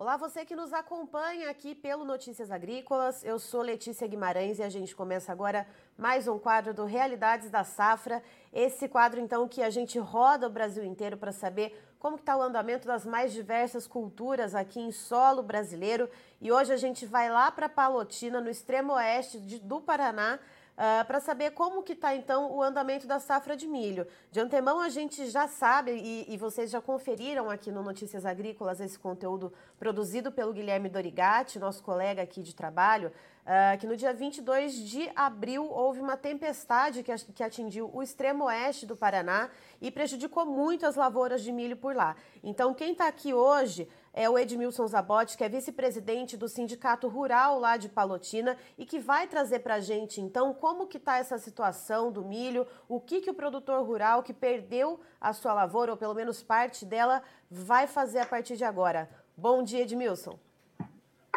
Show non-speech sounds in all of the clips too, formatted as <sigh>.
Olá, você que nos acompanha aqui pelo Notícias Agrícolas. Eu sou Letícia Guimarães e a gente começa agora mais um quadro do Realidades da Safra. Esse quadro, então, que a gente roda o Brasil inteiro para saber como está o andamento das mais diversas culturas aqui em solo brasileiro. E hoje a gente vai lá para Palotina, no extremo oeste do Paraná, Uh, para saber como que está então o andamento da safra de milho. De antemão a gente já sabe e, e, vocês já conferiram aqui no Notícias Agrícolas esse conteúdo produzido pelo Guilherme Dorigatti, nosso colega aqui de trabalho, uh, que no dia 22 de abril houve uma tempestade que, que atingiu o extremo oeste do Paraná e prejudicou muito as lavouras de milho por lá. Então quem está aqui hoje é o Edmilson Zabotti, que é vice-presidente do Sindicato Rural lá de Palotina e que vai trazer para a gente, então, como que está essa situação do milho, o que, que o produtor rural que perdeu a sua lavoura, ou pelo menos parte dela, vai fazer a partir de agora. Bom dia, Edmilson.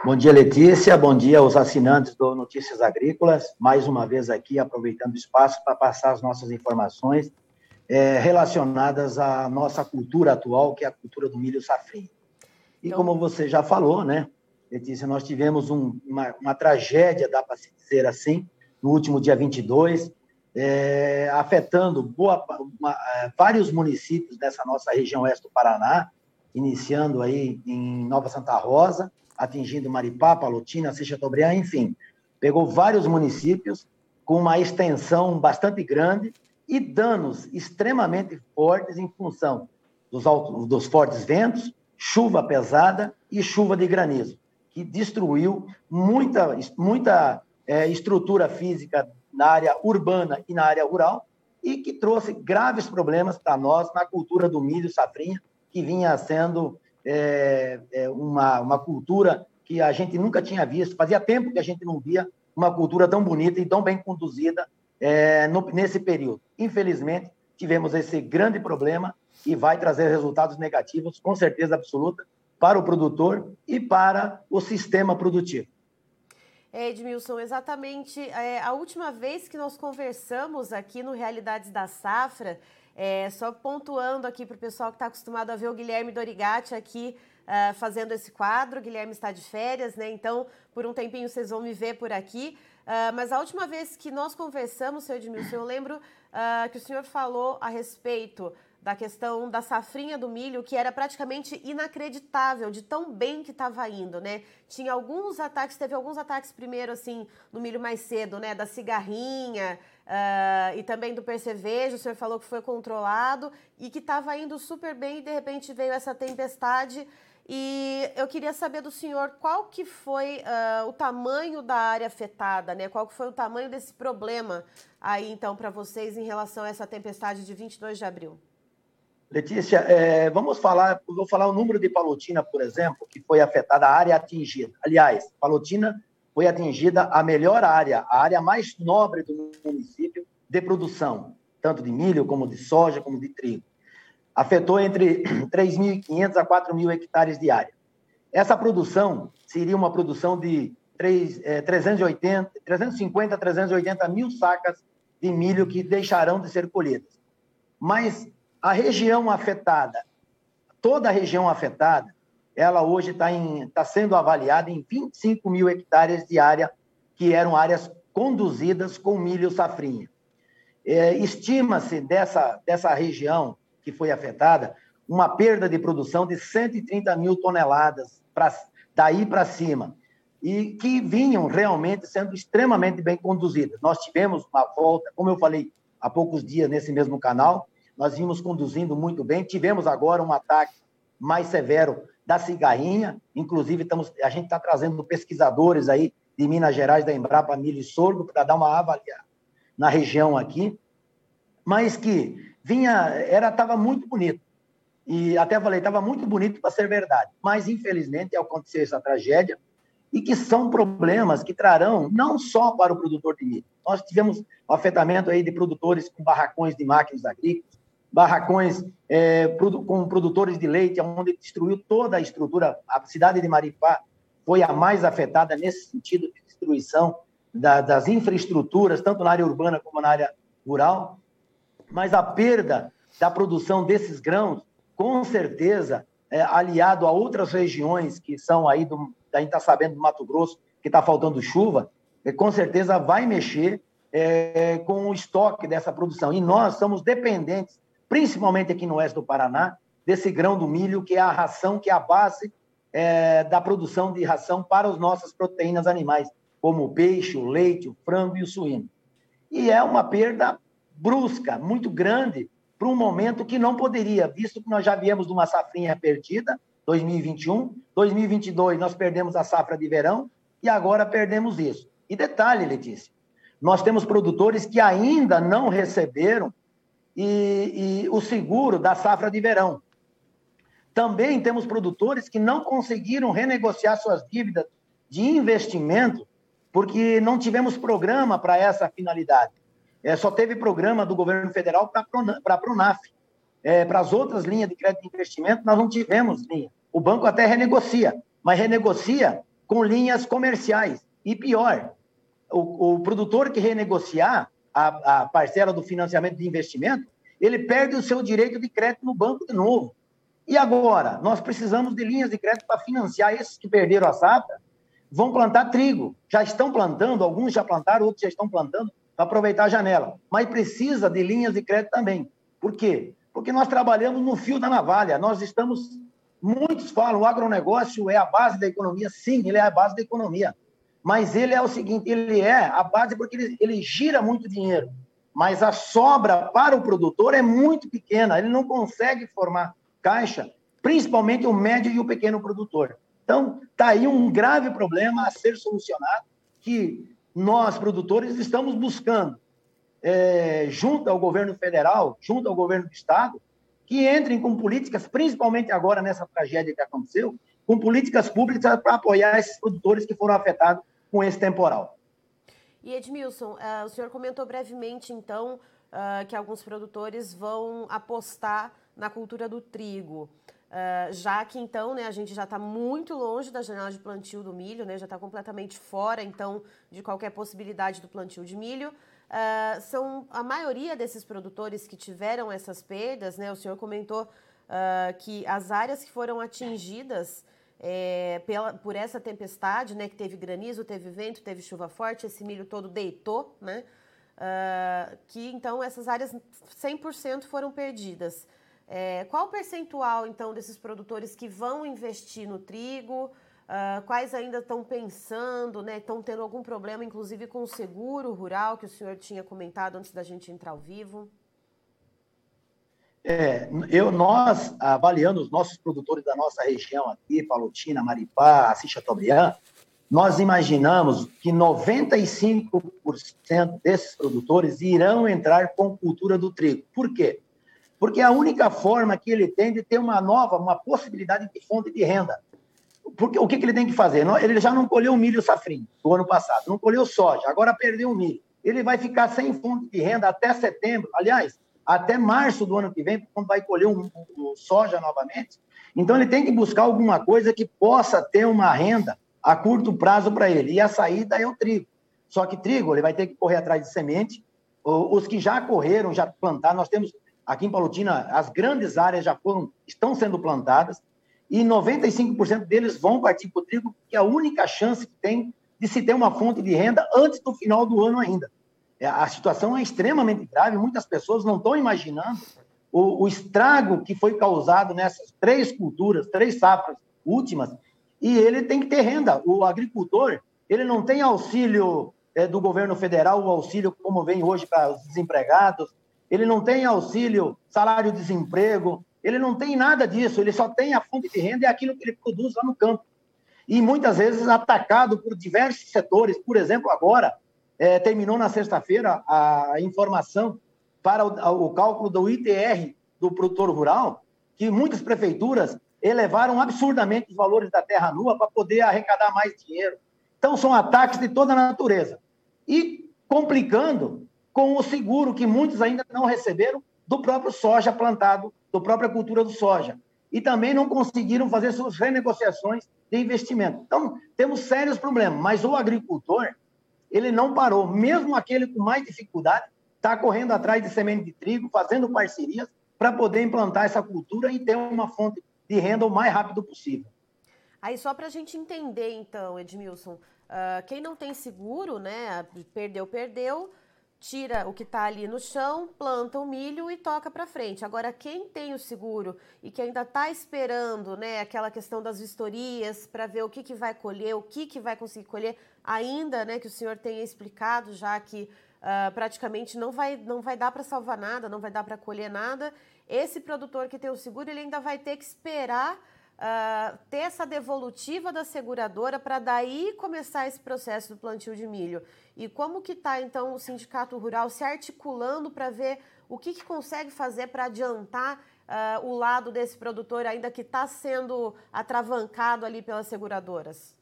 Bom dia, Letícia. Bom dia aos assinantes do Notícias Agrícolas. Mais uma vez aqui, aproveitando o espaço para passar as nossas informações é, relacionadas à nossa cultura atual, que é a cultura do milho safrinho. E então... como você já falou, né, Letícia, nós tivemos um, uma, uma, tragédia, dá para se dizer assim, no último dia 22, é, afetando boa, uma, é, vários municípios dessa nossa região oeste do Paraná, iniciando aí em Nova Santa Rosa, atingindo Maripá, Palotina, Seixatobriand, enfim, pegou vários municípios com uma extensão bastante grande e danos extremamente fortes em função dos, altos, dos fortes ventos, chuva pesada e chuva de granizo, que destruiu muita, muita é, estrutura física na área urbana e na área rural e que trouxe graves problemas para nós na cultura do milho safrinha, que vinha sendo é, é, uma, uma cultura que a gente nunca tinha visto, fazia tempo que a gente não via uma cultura tão bonita e tão bem conduzida é, no, nesse período. Infelizmente, tivemos esse grande problema e vai trazer resultados negativos, com certeza absoluta, para o produtor e para o sistema produtivo. É, Edmilson, exatamente. É, a última vez que nós conversamos aqui no Realidades da Safra, é, só pontuando aqui para o pessoal que está acostumado a ver o Guilherme Dorigatti aqui uh, fazendo esse quadro. O Guilherme está de férias, né? Então, por um tempinho vocês vão me ver por aqui. Uh, mas a última vez que nós conversamos, seu Edmilson, eu lembro uh, que o senhor falou a respeito da questão da safrinha do milho, que era praticamente inacreditável de tão bem que estava indo, né? Tinha alguns ataques, teve alguns ataques primeiro, assim, no milho mais cedo, né? Da cigarrinha uh, e também do percevejo, o senhor falou que foi controlado e que estava indo super bem e de repente veio essa tempestade. E eu queria saber do senhor qual que foi uh, o tamanho da área afetada, né? Qual que foi o tamanho desse problema aí, então, para vocês em relação a essa tempestade de 22 de abril? Letícia, é, vamos falar, vou falar o número de Palotina, por exemplo, que foi afetada, a área atingida. Aliás, Palotina foi atingida a melhor área, a área mais nobre do município de produção, tanto de milho, como de soja, como de trigo. Afetou entre <clears throat> 3.500 a 4.000 hectares de área. Essa produção seria uma produção de 3, é, 380, 350 a 380 mil sacas de milho que deixarão de ser colhidas. Mas a região afetada, toda a região afetada, ela hoje está tá sendo avaliada em 25 mil hectares de área, que eram áreas conduzidas com milho safrinha. É, Estima-se dessa, dessa região que foi afetada uma perda de produção de 130 mil toneladas pra, daí para cima, e que vinham realmente sendo extremamente bem conduzidas. Nós tivemos uma volta, como eu falei há poucos dias nesse mesmo canal, nós vimos conduzindo muito bem. Tivemos agora um ataque mais severo da cigarrinha, inclusive estamos, a gente está trazendo pesquisadores aí de Minas Gerais, da Embrapa Milho e Sorgo, para dar uma avaliada na região aqui, mas que vinha, era estava muito bonito. E até falei, estava muito bonito para ser verdade. Mas, infelizmente, aconteceu essa tragédia, e que são problemas que trarão não só para o produtor de milho. Nós tivemos o afetamento aí de produtores com barracões de máquinas agrícolas, barracões é, com produtores de leite, onde destruiu toda a estrutura. A cidade de Maripá foi a mais afetada nesse sentido de destruição da, das infraestruturas, tanto na área urbana como na área rural. Mas a perda da produção desses grãos, com certeza, é, aliado a outras regiões que são aí, do, a gente está sabendo do Mato Grosso, que está faltando chuva, é, com certeza vai mexer é, com o estoque dessa produção. E nós somos dependentes, principalmente aqui no oeste do Paraná, desse grão do milho, que é a ração, que é a base é, da produção de ração para as nossas proteínas animais, como o peixe, o leite, o frango e o suíno. E é uma perda brusca, muito grande, para um momento que não poderia, visto que nós já viemos de uma safrinha perdida, 2021, 2022 nós perdemos a safra de verão e agora perdemos isso. E detalhe, Letícia, nós temos produtores que ainda não receberam e, e o seguro da safra de verão. Também temos produtores que não conseguiram renegociar suas dívidas de investimento porque não tivemos programa para essa finalidade. É, só teve programa do governo federal para a Pronaf. É, para as outras linhas de crédito de investimento, nós não tivemos linha. O banco até renegocia, mas renegocia com linhas comerciais. E pior, o, o produtor que renegociar a, a parcela do financiamento de investimento, ele perde o seu direito de crédito no banco de novo. E agora? Nós precisamos de linhas de crédito para financiar esses que perderam a safra, vão plantar trigo. Já estão plantando, alguns já plantaram, outros já estão plantando para aproveitar a janela. Mas precisa de linhas de crédito também. Por quê? Porque nós trabalhamos no fio da navalha. Nós estamos. Muitos falam o agronegócio é a base da economia. Sim, ele é a base da economia mas ele é o seguinte, ele é a base porque ele, ele gira muito dinheiro, mas a sobra para o produtor é muito pequena, ele não consegue formar caixa, principalmente o médio e o pequeno produtor. Então, está aí um grave problema a ser solucionado, que nós, produtores, estamos buscando, é, junto ao governo federal, junto ao governo do Estado, que entrem com políticas, principalmente agora nessa tragédia que aconteceu, com políticas públicas para apoiar esses produtores que foram afetados com esse temporal. E Edmilson, uh, o senhor comentou brevemente, então, uh, que alguns produtores vão apostar na cultura do trigo. Uh, já que então né, a gente já está muito longe da janela de plantio do milho, né, já está completamente fora então de qualquer possibilidade do plantio de milho. Uh, são a maioria desses produtores que tiveram essas perdas, né, o senhor comentou uh, que as áreas que foram atingidas é, pela, por essa tempestade, né, que teve granizo, teve vento, teve chuva forte, esse milho todo deitou, né, uh, que então essas áreas 100% foram perdidas. É, qual o percentual, então, desses produtores que vão investir no trigo? Uh, quais ainda estão pensando, né? Estão tendo algum problema, inclusive com o seguro rural que o senhor tinha comentado antes da gente entrar ao vivo? É, eu, nós, avaliando os nossos produtores da nossa região aqui, Palotina, Maripá, Assis Chateaubriand, nós imaginamos que 95% desses produtores irão entrar com cultura do trigo. Por quê? Porque é a única forma que ele tem de ter uma nova, uma possibilidade de fonte de renda. Porque o que, que ele tem que fazer? Ele já não colheu milho safrinho do ano passado, não colheu soja, agora perdeu o milho. Ele vai ficar sem fonte de renda até setembro. Aliás, até março do ano que vem, quando vai colher um, um, soja novamente. Então, ele tem que buscar alguma coisa que possa ter uma renda a curto prazo para ele. E a saída é o trigo. Só que trigo, ele vai ter que correr atrás de semente. Os que já correram, já plantaram, nós temos aqui em Palutina, as grandes áreas já foram, estão sendo plantadas, e 95% deles vão partir para o trigo, que é a única chance que tem de se ter uma fonte de renda antes do final do ano ainda. É, a situação é extremamente grave, muitas pessoas não estão imaginando o, o estrago que foi causado nessas três culturas, três safras últimas, e ele tem que ter renda. O agricultor, ele não tem auxílio é, do governo federal, o auxílio como vem hoje para os desempregados, ele não tem auxílio salário-desemprego, ele não tem nada disso, ele só tem a fonte de renda e aquilo que ele produz lá no campo. E muitas vezes atacado por diversos setores, por exemplo, agora, é, terminou na sexta-feira a informação para o, o, cálculo do ITR do produtor rural, que muitas prefeituras elevaram absurdamente os valores da terra nua para poder arrecadar mais dinheiro. Então, são ataques de toda a natureza. E complicando com o seguro que muitos ainda não receberam do próprio soja plantado, da própria cultura do soja. E também não conseguiram fazer suas renegociações de investimento. Então, temos sérios problemas, mas o agricultor, ele não parou. Mesmo aquele com mais dificuldade, está correndo atrás de semente de trigo, fazendo parcerias para poder implantar essa cultura e ter uma fonte de renda o mais rápido possível. Aí só para a gente entender então, Edmilson, uh, quem não tem seguro, né, perdeu, perdeu, tira o que está ali no chão, planta o milho e toca para frente. Agora, quem tem o seguro e que ainda está esperando, né, aquela questão das vistorias para ver o que, que vai colher, o que, que vai conseguir colher, ainda, né, que o senhor tenha explicado já que uh, praticamente não vai, não vai dar para salvar nada, não vai dar para colher nada. Esse produtor que tem o seguro, ele ainda vai ter que esperar uh, ter essa devolutiva da seguradora para daí começar esse processo do plantio de milho. E como que está, então, o Sindicato Rural se articulando para ver o que, que consegue fazer para adiantar uh, o lado desse produtor, ainda que está sendo atravancado ali pelas seguradoras?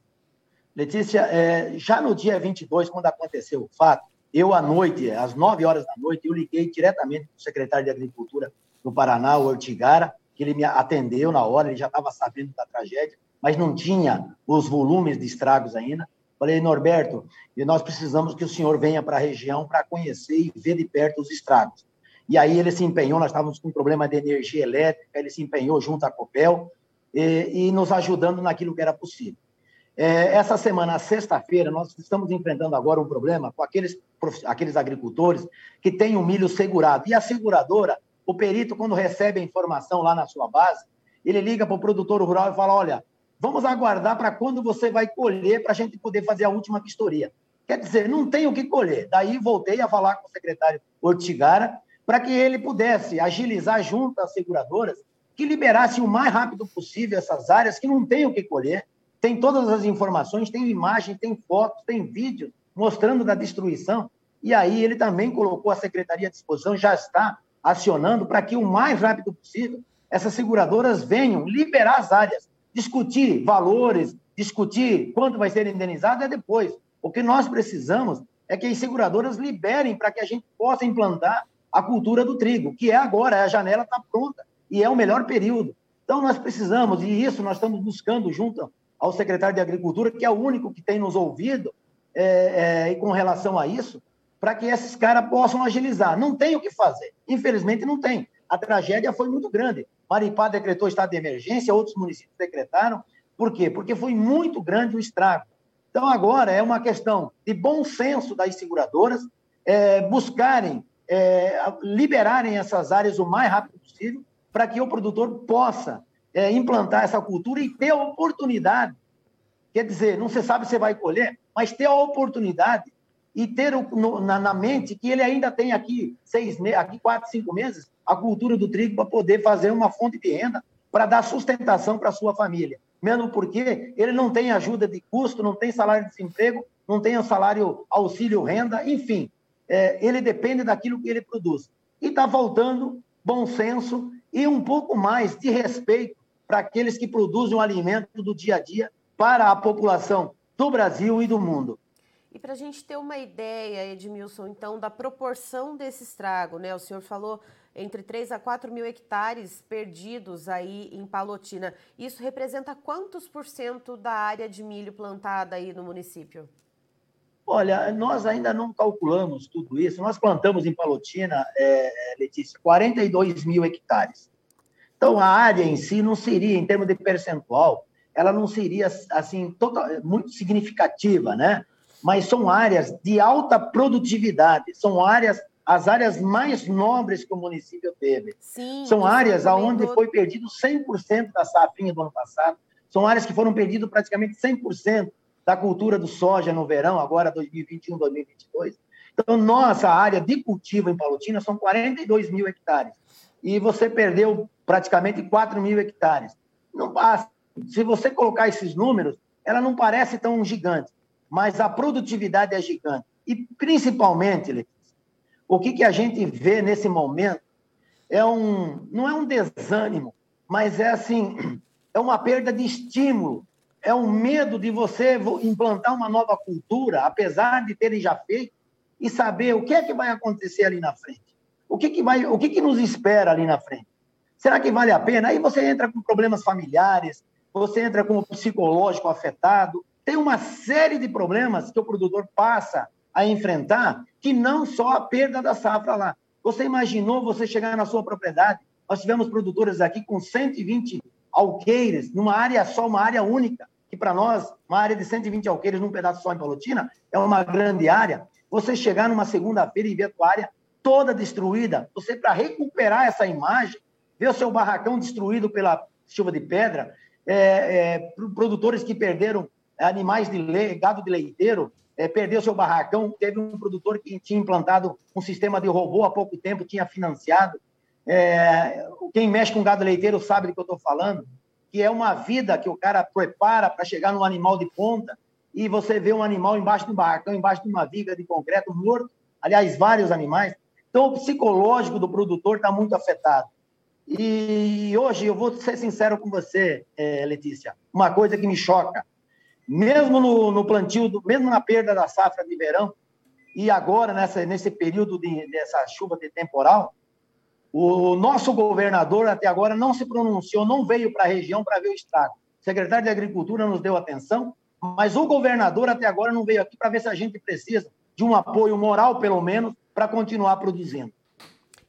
Letícia, é, já no dia 22, quando aconteceu o fato, eu, à noite, às 9 horas da noite, eu liguei diretamente para o secretário de Agricultura do Paraná, o Ortigara, que ele me atendeu na hora, ele já estava sabendo da tragédia, mas não tinha os volumes de estragos ainda. Falei, Norberto, nós precisamos que o senhor venha para a região para conhecer e ver de perto os estragos. E aí ele se empenhou, nós estávamos com um problema de energia elétrica, ele se empenhou junto à Copel e, e nos ajudando naquilo que era possível. É, essa semana, sexta-feira, nós estamos enfrentando agora um problema com aqueles, aqueles agricultores que têm o milho segurado. E a seguradora o perito, quando recebe a informação lá na sua base, ele liga para o produtor rural e fala: olha, vamos aguardar para quando você vai colher para a gente poder fazer a última vistoria. Quer dizer, não tem o que colher. Daí voltei a falar com o secretário Ortigara para que ele pudesse agilizar junto às seguradoras que liberasse o mais rápido possível essas áreas que não tem o que colher. Tem todas as informações, tem imagem, tem fotos, tem vídeos mostrando da destruição. E aí ele também colocou a secretaria à disposição, já está acionando para que o mais rápido possível essas seguradoras venham liberar as áreas, discutir valores, discutir quanto vai ser indenizado é depois. O que nós precisamos é que as seguradoras liberem para que a gente possa implantar a cultura do trigo, que é agora, a janela está pronta e é o melhor período. Então nós precisamos, e isso nós estamos buscando junto ao secretário de Agricultura, que é o único que tem nos ouvido é, é, com relação a isso, para que esses caras possam agilizar. Não tem o que fazer. Infelizmente, não tem. A tragédia foi muito grande. Maripá decretou estado de emergência, outros municípios decretaram. Por quê? Porque foi muito grande o estrago. Então, agora é uma questão de bom senso das seguradoras é, buscarem, é, liberarem essas áreas o mais rápido possível para que o produtor possa é, implantar essa cultura e ter a oportunidade. Quer dizer, não se sabe se vai colher, mas ter a oportunidade e ter no, na, na, mente que ele ainda tem aqui seis aqui quatro, cinco meses a cultura do trigo para poder fazer uma fonte de renda para dar sustentação para sua família. Mesmo porque ele não tem ajuda de custo, não tem salário de desemprego, não tem o salário auxílio renda, enfim, é, ele depende daquilo que ele produz. E está faltando bom senso e um pouco mais de respeito para aqueles que produzem o alimento do dia a dia para a população do Brasil e do mundo. E para a gente ter uma ideia, Edmilson, então, da proporção desse estrago, né? O senhor falou entre 3 a 4 mil hectares perdidos aí em Palotina. Isso representa quantos por cento da área de milho plantada aí no município? Olha, nós ainda não calculamos tudo isso. Nós plantamos em Palotina, é, Letícia, 42 mil hectares. Então, a área em si não seria, em termos de percentual, ela não seria, assim, total, muito significativa, né? mas são áreas de alta produtividade, são áreas as áreas mais nobres que o município teve. Sim, são áreas onde foi perdido 100% da safrinha do ano passado, são áreas que foram perdido praticamente 100% da cultura do soja no verão, agora 2021, 2022. Então, nossa área de cultivo em Palotina são 42 mil hectares. E você perdeu praticamente 4 mil hectares. Não passa. Se você colocar esses números, ela não parece tão gigante mas a produtividade é gigante. E, principalmente, o que, que a gente vê nesse momento é um, não é um desânimo, mas é assim, é uma perda de estímulo, é um medo de você implantar uma nova cultura, apesar de terem já feito, e saber o que é que vai acontecer ali na frente. O que, que, vai, o que, que nos espera ali na frente? Será que vale a pena? Aí você entra com problemas familiares, você entra com o psicológico afetado, tem uma série de problemas que o produtor passa a enfrentar, que não só a perda da safra lá. Você imaginou você chegar na sua propriedade? Nós tivemos produtores aqui com 120 alqueires, numa área só, uma área única, que para nós, uma área de 120 alqueires num pedaço só em Palotina, é uma grande área. Você chegar numa segunda-feira e ver a tua área toda destruída, você para recuperar essa imagem, ver o seu barracão destruído pela chuva de pedra, é, é, produtores que perderam animais de leite, gado de leiteiro, é, perdeu seu barracão. Teve um produtor que tinha implantado um sistema de robô há pouco tempo, tinha financiado. É, quem mexe com gado leiteiro sabe do que eu estou falando, que é uma vida que o cara prepara para chegar num animal de ponta e você vê um animal embaixo do barracão, embaixo de uma viga de concreto morto, aliás, vários animais. Então, o psicológico do produtor está muito afetado. E hoje, eu vou ser sincero com você, é, Letícia, uma coisa que me choca mesmo no, no plantio, do, mesmo na perda da safra de verão, e agora, nessa, nesse período de, dessa chuva de temporal, o nosso governador até agora não se pronunciou, não veio para a região para ver o estrago. O secretário de Agricultura nos deu atenção, mas o governador até agora não veio aqui para ver se a gente precisa de um apoio moral, pelo menos, para continuar produzindo.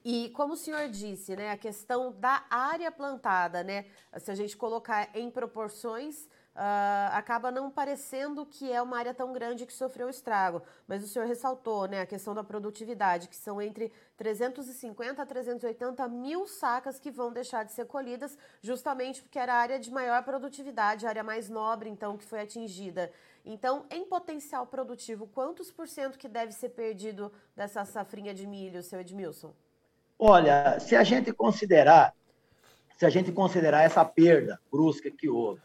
E como o senhor disse, né, a questão da área plantada, né, se a gente colocar em proporções, Uh, acaba não parecendo que é uma área tão grande que sofreu estrago. Mas o senhor ressaltou né, a questão da produtividade, que são entre 350 a 380 mil sacas que vão deixar de ser colhidas, justamente porque era a área de maior produtividade, a área mais nobre, então, que foi atingida. Então, em potencial produtivo, quantos por cento que deve ser perdido dessa safrinha de milho, seu Edmilson? Olha, se a gente considerar, se a gente considerar essa perda brusca que houve,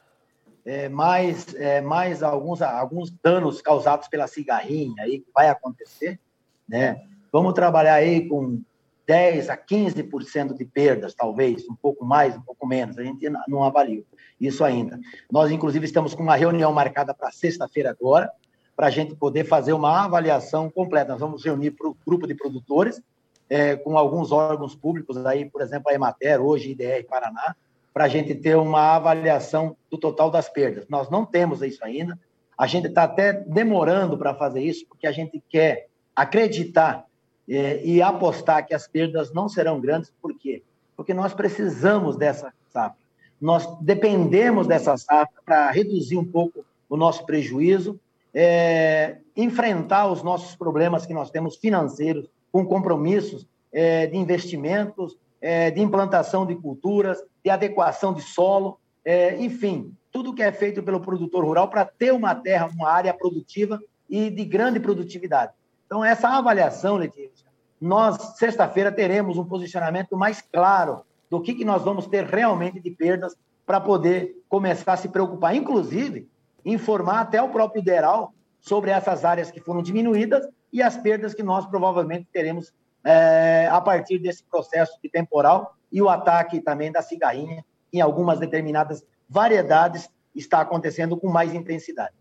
é, mais, é, mais alguns, alguns danos causados pela cigarrinha aí que vai acontecer, né? Vamos trabalhar aí com 10 a 15% de perdas, talvez, um pouco mais, um pouco menos, a gente não avalia isso ainda. Nós, inclusive, estamos com uma reunião marcada para sexta-feira agora, para a gente poder fazer uma avaliação completa. Nós vamos reunir para o grupo de produtores, é, com alguns órgãos públicos, aí, por exemplo, a Emater, hoje, IDR Paraná, para a gente ter uma avaliação do total das perdas. Nós não temos isso ainda. A gente está até demorando para fazer isso, porque a gente quer acreditar eh, e apostar que as perdas não serão grandes. Por quê? Porque nós precisamos dessa safra. Nós dependemos dessa safra para reduzir um pouco o nosso prejuízo, é, enfrentar os nossos problemas que nós temos financeiros, com compromissos é, de investimentos, é, de implantação de culturas, de adequação de solo, é, enfim, tudo que é feito pelo produtor rural para ter uma terra, uma área produtiva e de grande produtividade. Então, essa avaliação, Letícia, nós, sexta-feira, teremos um posicionamento mais claro do que, que nós vamos ter realmente de perdas para poder começar a se preocupar, inclusive, informar até o próprio DERAL sobre essas áreas que foram diminuídas e as perdas que nós provavelmente teremos é, a partir desse processo de temporal e o ataque também da cigarrinha em algumas determinadas variedades está acontecendo com mais intensidade.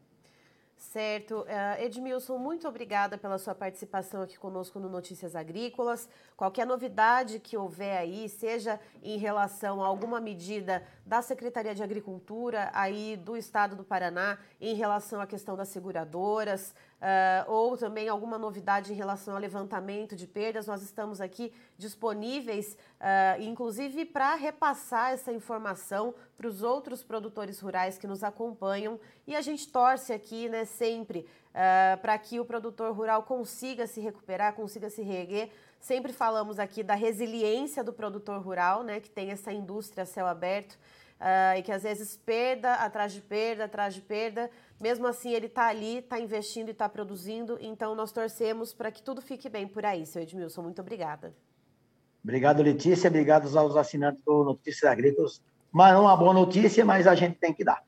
Certo. Uh, Edmilson, muito obrigada pela sua participação aqui conosco no Notícias Agrícolas. Qualquer novidade que houver aí, seja em relação a alguma medida da Secretaria de Agricultura aí do Estado do Paraná, em relação à questão das seguradoras, uh, ou também alguma novidade em relação ao levantamento de perdas, nós estamos aqui disponíveis, uh, inclusive para repassar essa informação para os outros produtores rurais que nos acompanham. E a gente torce aqui, né, sempre, uh, para que o produtor rural consiga se recuperar, consiga se reerguer. Sempre falamos aqui da resiliência do produtor rural, né, que tem essa indústria a céu aberto. Uh, e que às vezes perda atrás de perda, atrás de perda, mesmo assim, ele está ali, está investindo e está produzindo. Então, nós torcemos para que tudo fique bem por aí, seu Edmilson. Muito obrigada. Obrigado, Letícia. Obrigado aos assinantes do Notícias Agrícolas. Mas não uma boa notícia, mas a gente tem que dar.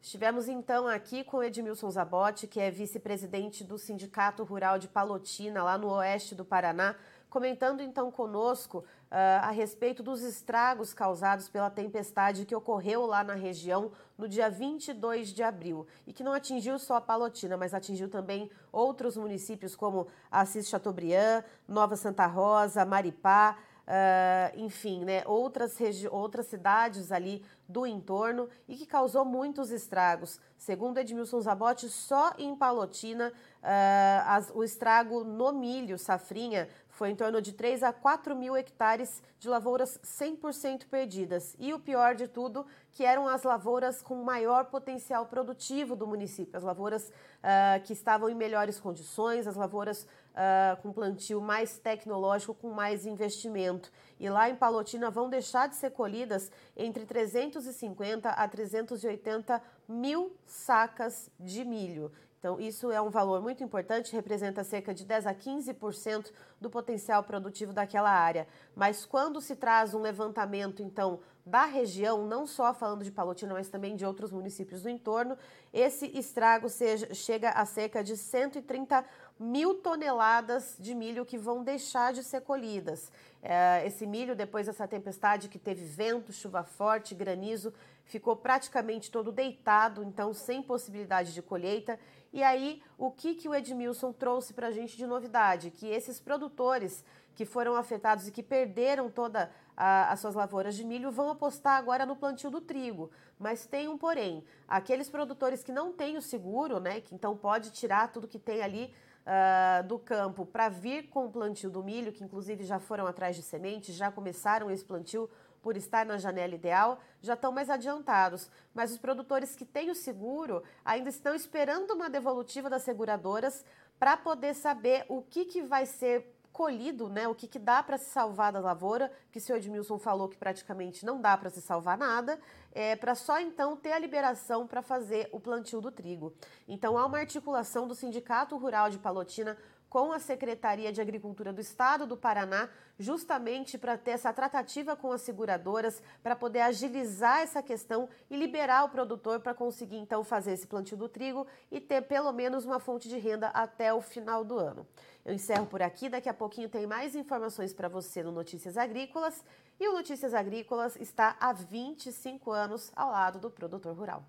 Estivemos então aqui com Edmilson Zabotti, que é vice-presidente do Sindicato Rural de Palotina, lá no oeste do Paraná, comentando então conosco a respeito dos estragos causados pela tempestade que ocorreu lá na região no dia 22 de abril e que não atingiu só a Palotina, mas atingiu também outros municípios como Assis Chateaubriand, Nova Santa Rosa, Maripá, Uh, enfim, né, outras, outras cidades ali do entorno e que causou muitos estragos. Segundo Edmilson Zabotti, só em Palotina uh, as, o estrago no milho safrinha foi em torno de 3 a 4 mil hectares de lavouras 100% perdidas. E o pior de tudo, que eram as lavouras com maior potencial produtivo do município, as lavouras uh, que estavam em melhores condições, as lavouras uh, com plantio mais tecnológico, com mais investimento. E lá em Palotina vão deixar de ser colhidas entre 350 a 380 mil sacas de milho. Então, isso é um valor muito importante, representa cerca de 10 a 15% do potencial produtivo daquela área. Mas quando se traz um levantamento, então, da região, não só falando de Palotina, mas também de outros municípios do entorno, esse estrago seja, chega a cerca de 130 mil toneladas de milho que vão deixar de ser colhidas. É, esse milho, depois dessa tempestade que teve vento, chuva forte, granizo, ficou praticamente todo deitado, então sem possibilidade de colheita. E aí, o que, que o Edmilson trouxe para a gente de novidade? Que esses produtores que foram afetados e que perderam toda as suas lavouras de milho vão apostar agora no plantio do trigo. Mas tem um porém, aqueles produtores que não têm o seguro, né, que então pode tirar tudo que tem ali uh, do campo para vir com o plantio do milho, que inclusive já foram atrás de sementes, já começaram esse plantio por estar na janela ideal, já estão mais adiantados. Mas os produtores que têm o seguro ainda estão esperando uma devolutiva das seguradoras para poder saber o que, que vai ser colhido, né? O que, que dá para se salvar da lavoura, que o senhor Edmilson falou que praticamente não dá para se salvar nada, é, para só então ter a liberação para fazer o plantio do trigo. Então há uma articulação do Sindicato Rural de Palotina com a Secretaria de Agricultura do Estado do Paraná, justamente para ter essa tratativa com as seguradoras, para poder agilizar essa questão e liberar o produtor para conseguir então fazer esse plantio do trigo e ter pelo menos uma fonte de renda até o final do ano. Eu encerro por aqui, daqui a pouquinho tem mais informações para você no Notícias Agrícolas e o Notícias Agrícolas está há 25 anos ao lado do produtor rural.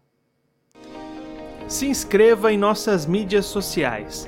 Se inscreva em nossas mídias sociais